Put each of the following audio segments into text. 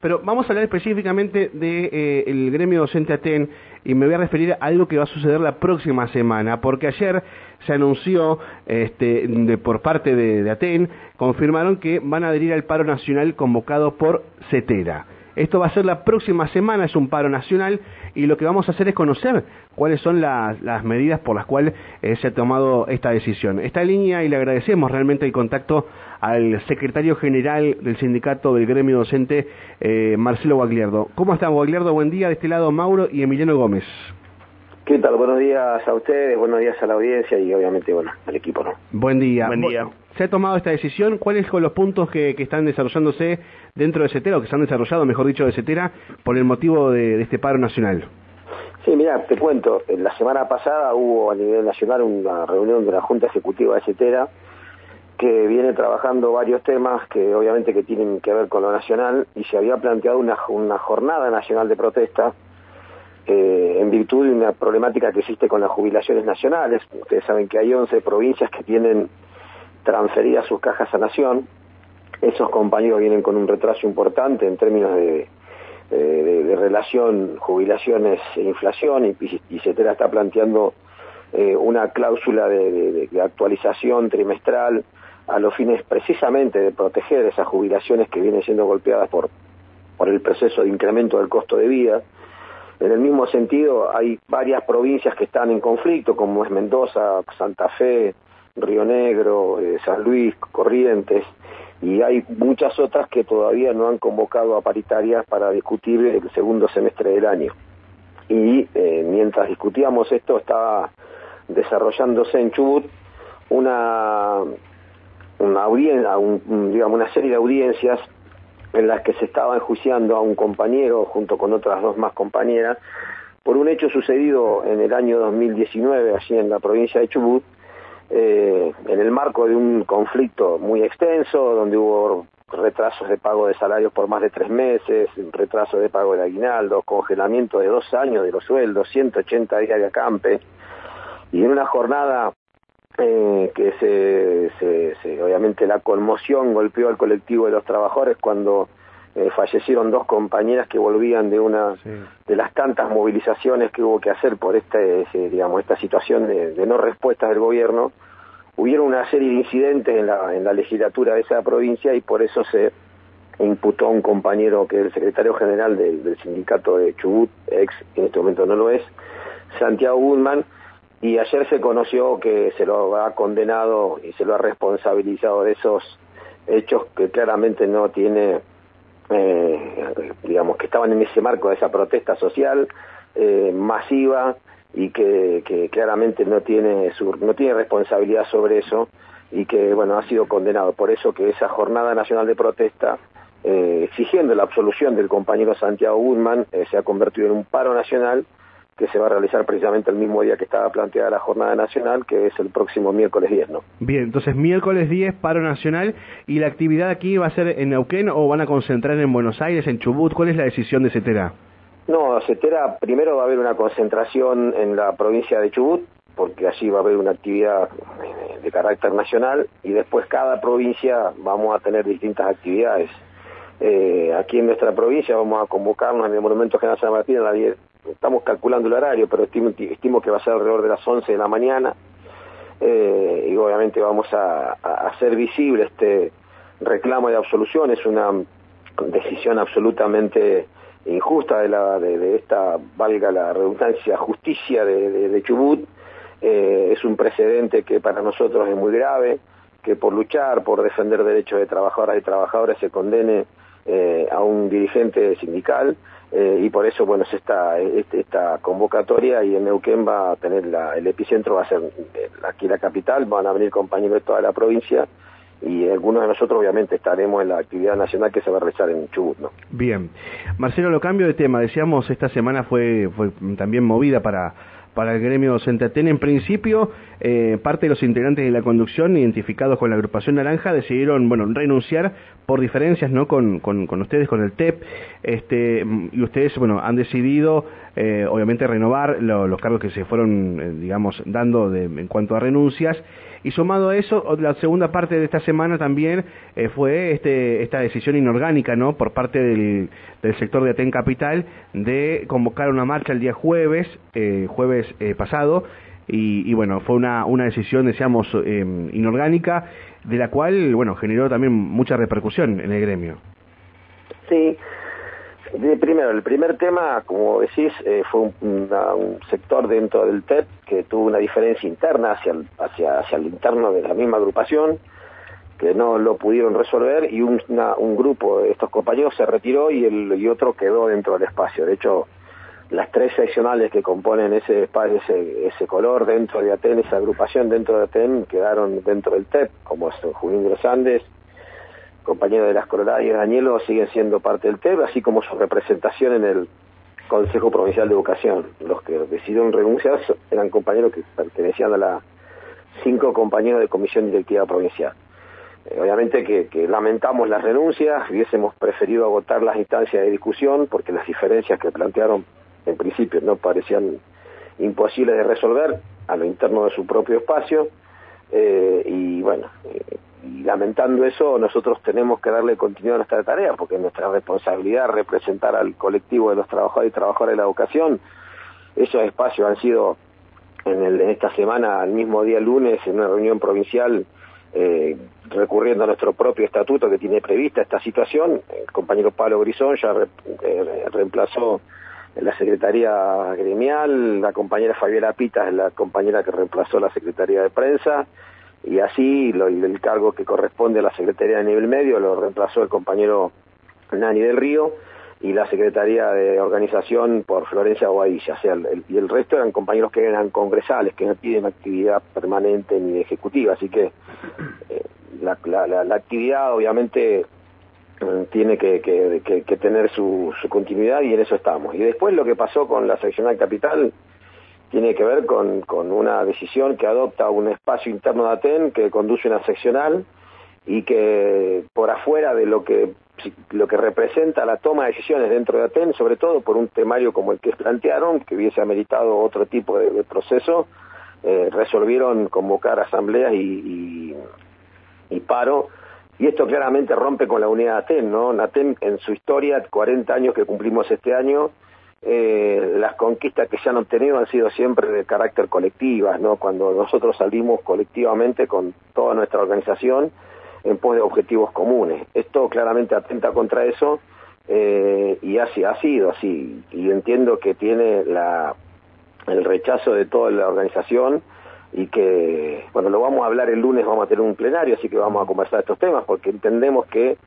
pero vamos a hablar específicamente del de, eh, gremio docente ATEN y me voy a referir a algo que va a suceder la próxima semana, porque ayer se anunció este, por parte de, de ATEN, confirmaron que van a adherir al paro nacional convocado por CETERA. Esto va a ser la próxima semana, es un paro nacional y lo que vamos a hacer es conocer cuáles son las, medidas por las cuales eh, se ha tomado esta decisión. Esta línea y le agradecemos realmente el contacto al secretario general del sindicato del gremio docente, eh, Marcelo Guagliardo. ¿Cómo están, Guagliardo? Buen día. De este lado, Mauro y Emiliano Gómez. ¿Qué tal? Buenos días a ustedes, buenos días a la audiencia y obviamente, bueno, al equipo, ¿no? Buen día. Buen día. ¿Se ha tomado esta decisión? ¿Cuáles son los puntos que, están desarrollándose dentro de CETERA, o que se han desarrollado, mejor dicho, de CETERA, por el motivo de, este paro nacional? Sí, mira, te cuento, la semana pasada hubo a nivel nacional una reunión de la Junta Ejecutiva de CETERA que viene trabajando varios temas que obviamente que tienen que ver con lo nacional y se había planteado una, una jornada nacional de protesta eh, en virtud de una problemática que existe con las jubilaciones nacionales. Ustedes saben que hay 11 provincias que tienen transferidas sus cajas a Nación. Esos compañeros vienen con un retraso importante en términos de, relación jubilaciones e inflación y, y CETERA está planteando eh, una cláusula de, actualización trimestral a los fines precisamente de proteger esas jubilaciones que vienen siendo golpeadas por, por el proceso de incremento del costo de vida. En el mismo sentido, hay varias provincias que están en conflicto, como es Mendoza, Santa Fe, Río Negro, eh, San Luis, Corrientes, y hay muchas otras que todavía no han convocado a paritarias para discutir el segundo semestre del año. Y eh, mientras discutíamos esto, estaba desarrollándose en Chubut una, una, una serie de audiencias en las que se estaba enjuiciando a un compañero junto con otras dos más compañeras por un hecho sucedido en el año 2019 allí en la provincia de Chubut, eh, en el marco de un conflicto muy extenso donde hubo retrasos de pago de salarios por más de tres meses, retraso de pago de aguinaldo, congelamiento de dos años de los sueldos, 180 días de acampe, y en una jornada eh, que se, obviamente la conmoción golpeó al colectivo de los trabajadores cuando eh, fallecieron dos compañeras que volvían de una de las tantas movilizaciones que hubo que hacer por este digamos esta situación de, no respuesta del gobierno. Hubieron una serie de incidentes en la, en la legislatura de esa provincia y por eso se imputó a un compañero que es el secretario general del, del sindicato de Chubut, ex, en este momento no lo es, Santiago Goodman, y ayer se conoció que se lo ha condenado y se lo ha responsabilizado de esos hechos que claramente no tiene, eh, digamos, que estaban en ese marco de esa protesta social eh, masiva y que, claramente no tiene, no tiene responsabilidad sobre eso y que, bueno, ha sido condenado. Por eso que esa jornada nacional de protesta, eh, exigiendo la absolución del compañero Santiago Guzmán, se ha convertido en un paro nacional que se va a realizar precisamente el mismo día que estaba planteada la jornada nacional, que es el próximo miércoles 10, ¿no? Bien, entonces miércoles 10, paro nacional, ¿y la actividad aquí va a ser en Neuquén o van a concentrar en Buenos Aires, en Chubut? ¿Cuál es la decisión de CETERA? No, CETERA primero va a haber una concentración en la provincia de Chubut, porque allí va a haber una actividad de carácter nacional, y después cada provincia vamos a tener distintas actividades. Eh, aquí en nuestra provincia vamos a convocarnos en el Monumento General San Martín a las 10 estamos calculando el horario, pero estimo, que va a ser alrededor de las 11 de la mañana. Eh, y obviamente vamos a, hacer visible este reclamo de absolución, es una decisión absolutamente injusta de, la, de, esta, valga la redundancia, justicia de, Chubut, eh, es un precedente que para nosotros es muy grave, que por luchar, por defender derechos de trabajadoras y trabajadores se condene eh, a un dirigente sindical eh, y por eso bueno es esta, este, esta convocatoria y en Neuquén va a tener el epicentro va a ser eh, aquí la capital van a venir compañeros de toda la provincia y algunos de nosotros obviamente estaremos en la actividad nacional que se va a realizar en Chubut ¿no? bien Marcelo lo cambio de tema decíamos esta semana fue fue también movida para para el gremio docente En principio, eh, parte de los integrantes de la conducción, identificados con la agrupación naranja, decidieron, bueno, renunciar por diferencias, ¿no? Con, con, ustedes, con el TEP, este, y ustedes, bueno, han decidido, eh, obviamente, renovar los cargos que se fueron, eh, digamos, dando en cuanto a renuncias. Y sumado a eso, la segunda parte de esta semana también eh, fue este, esta decisión inorgánica, ¿no? Por parte del, sector de Aten Capital de convocar una marcha el día jueves, eh, jueves eh, pasado, y, y, bueno, fue una, una decisión, decíamos, inorgánica, de la cual, bueno, generó también mucha repercusión en el gremio. Sí, Primero, el primer tema, como decís, eh, fue un, sector dentro del TEP que tuvo una diferencia interna hacia el, hacia, hacia el interno de la misma agrupación, que no lo pudieron resolver y un, grupo de estos compañeros se retiró y, el, y otro quedó dentro del espacio. De hecho, las tres seccionales que componen ese espacio, ese, ese color dentro de Aten, esa agrupación dentro de Aten, quedaron dentro del TEP, como es Junín de los Andes, compañero de las Coloradas y Danielo siguen siendo parte del TEB, así como su representación en el Consejo Provincial de Educación. Los que decidieron renunciar eran compañeros que pertenecían a la cinco compañeros de Comisión Directiva Provincial. Eh, obviamente que, que, lamentamos las renuncias, hubiésemos preferido agotar las instancias de discusión porque las diferencias que plantearon en principio no parecían imposibles de resolver a lo interno de su propio espacio. Eh, y bueno, eh, y lamentando eso, nosotros tenemos que darle continuidad a nuestra tarea, porque es nuestra responsabilidad representar al colectivo de los trabajadores y trabajadoras de la educación. Esos espacios han sido en, esta semana, al mismo día lunes, en una reunión provincial, eh, recurriendo a nuestro propio estatuto que tiene prevista esta situación. El compañero Pablo Grisón ya eh, reemplazó la Secretaría Gremial, la compañera Fabiola Pita es la compañera que reemplazó la Secretaría de Prensa, y así lo, el cargo que corresponde a la Secretaría de Nivel Medio lo reemplazó el compañero Nani del Río y la Secretaría de Organización por Florencia Guadilla, o sea, el, y el resto eran compañeros que eran congresales, que no tienen actividad permanente ni ejecutiva, así que eh, la, la, la, actividad obviamente mm, tiene que, que, que, tener su, su continuidad y en eso estamos. Y después lo que pasó con la seccional capital, tiene que ver con, con una decisión que adopta un espacio interno de ATEN que conduce una seccional y que por afuera de lo que lo que representa la toma de decisiones dentro de ATEN, sobre todo por un temario como el que plantearon, que hubiese ameritado otro tipo de, proceso, eh, resolvieron convocar asambleas y, y, y, paro, y esto claramente rompe con la unidad de ATEN, ¿no? ATEN en su historia, 40 años que cumplimos este año, eh, las conquistas que se han obtenido han sido siempre de carácter colectivas, ¿no? Cuando nosotros salimos colectivamente con toda nuestra organización en pos de objetivos comunes. Esto claramente atenta contra eso eh, y así ha sido así. Y entiendo que tiene el rechazo de toda la organización y que, bueno, lo vamos a hablar el lunes, vamos a tener un plenario, así que vamos a conversar estos temas porque entendemos que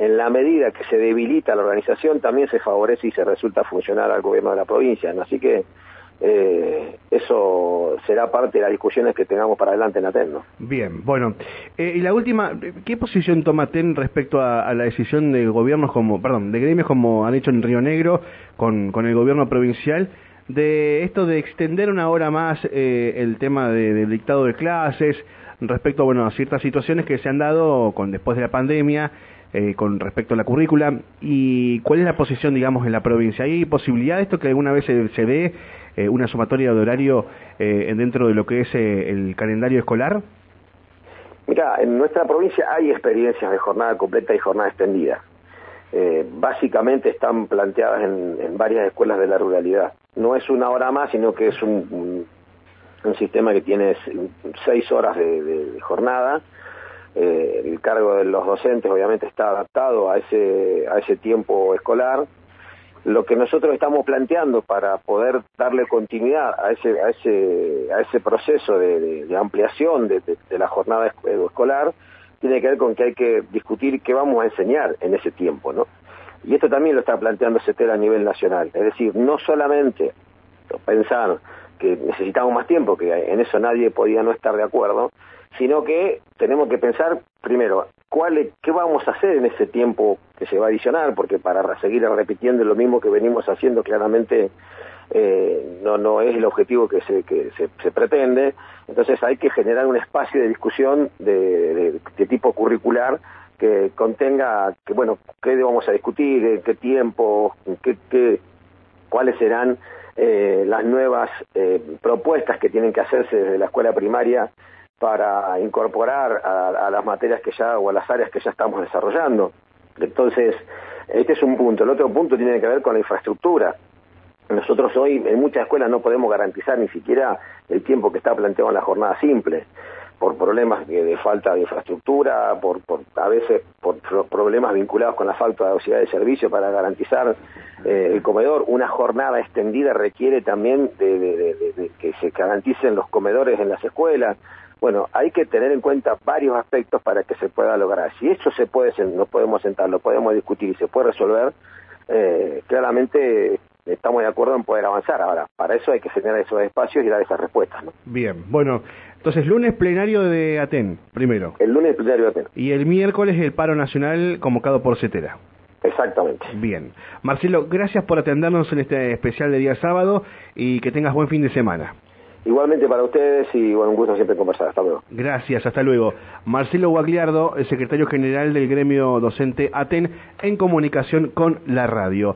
en la medida que se debilita la organización, también se favorece y se resulta funcionar al gobierno de la provincia. Así que eh, eso será parte de las discusiones que tengamos para adelante en ATEN. ¿no? Bien, bueno, eh, y la última, ¿qué posición toma ATEN respecto a, la decisión de gobiernos como, perdón, de gremios como han hecho en Río Negro con, con el gobierno provincial? de esto de extender una hora más eh, el tema del dictado de clases respecto bueno, a ciertas situaciones que se han dado con después de la pandemia eh, con respecto a la currícula y cuál es la posición, digamos, en la provincia. ¿Hay posibilidad de esto que alguna vez se, se dé eh, una sumatoria de horario eh, dentro de lo que es el calendario escolar? Mira, en nuestra provincia hay experiencias de jornada completa y jornada extendida. básicamente están planteadas en, varias escuelas de la ruralidad. No es una hora más, sino que es un, un, sistema que tiene seis horas de jornada eh, el cargo de los docentes obviamente está adaptado a ese, a ese tiempo escolar. Lo que nosotros estamos planteando para poder darle continuidad a ese, a ese, a ese proceso de, ampliación de, la jornada escolar tiene que ver con que hay que discutir qué vamos a enseñar en ese tiempo, ¿no? Y esto también lo está planteando CETER a nivel nacional. Es decir, no solamente pensar que necesitamos más tiempo, que en eso nadie podía no estar de acuerdo, sino que tenemos que pensar primero cuál qué vamos a hacer en ese tiempo que se va a adicionar, porque para seguir repitiendo lo mismo que venimos haciendo claramente eh, no no es el objetivo que se que se, pretende, entonces hay que generar un espacio de discusión de, de, tipo curricular que contenga que bueno qué vamos a discutir, en qué tiempo, qué, qué cuáles serán eh, las nuevas eh, propuestas que tienen que hacerse desde la escuela primaria para incorporar a, las materias que ya o a las áreas que ya estamos desarrollando. Entonces, este es un punto. El otro punto tiene que ver con la infraestructura. Nosotros hoy en muchas escuelas no podemos garantizar ni siquiera el tiempo que está planteado en la jornada simple por problemas de, falta de infraestructura, por, a veces por problemas vinculados con la falta de auxiliar de servicio para garantizar eh, el comedor. Una jornada extendida requiere también de, que se garanticen los comedores en las escuelas. Bueno, hay que tener en cuenta varios aspectos para que se pueda lograr. Si eso se puede, nos podemos sentar, lo podemos discutir y se puede resolver, eh, claramente estamos de acuerdo en poder avanzar. Ahora, para eso hay que generar esos espacios y dar esas respuestas. ¿no? Bien, bueno, entonces lunes plenario de Aten, primero. El lunes plenario de Aten. Y el miércoles el paro nacional convocado por CETERA. Exactamente. Bien. Marcelo, gracias por atendernos en este especial de día sábado y que tengas buen fin de semana. Igualmente para ustedes y bueno, un gusto siempre conversar. Hasta luego. Gracias, hasta luego. Marcelo Guagliardo, el secretario general del gremio docente ATEN, en comunicación con la radio.